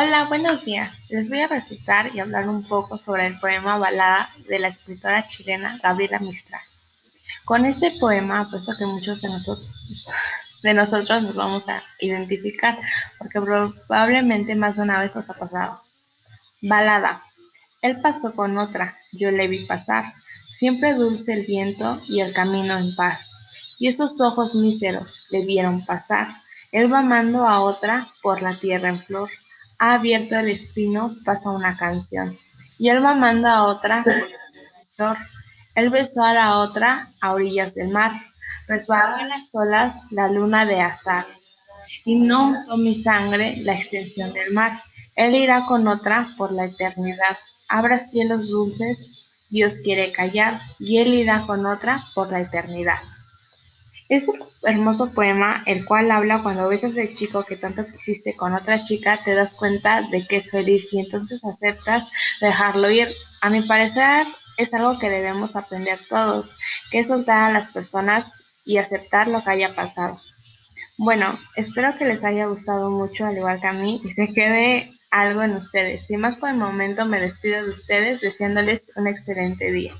Hola, buenos días. Les voy a recitar y hablar un poco sobre el poema Balada de la escritora chilena Gabriela Mistral. Con este poema, puesto que muchos de nosotros, de nosotros nos vamos a identificar, porque probablemente más de una vez nos ha pasado. Balada. Él pasó con otra, yo le vi pasar, siempre dulce el viento y el camino en paz, y esos ojos míseros le vieron pasar. Él va amando a otra por la tierra en flor ha abierto el espino, pasa una canción. Y él mamando a otra, él besó a la otra a orillas del mar. Resbaló en las olas la luna de azar. Y no usó mi sangre la extensión del mar. Él irá con otra por la eternidad. Abra cielos dulces, Dios quiere callar. Y él irá con otra por la eternidad. Este hermoso poema, el cual habla cuando ves a ese chico que tanto quisiste con otra chica, te das cuenta de que es feliz y entonces aceptas dejarlo ir. A mi parecer es algo que debemos aprender todos, que es soltar a las personas y aceptar lo que haya pasado. Bueno, espero que les haya gustado mucho, al igual que a mí, y se quede algo en ustedes. Y más por el momento me despido de ustedes deseándoles un excelente día.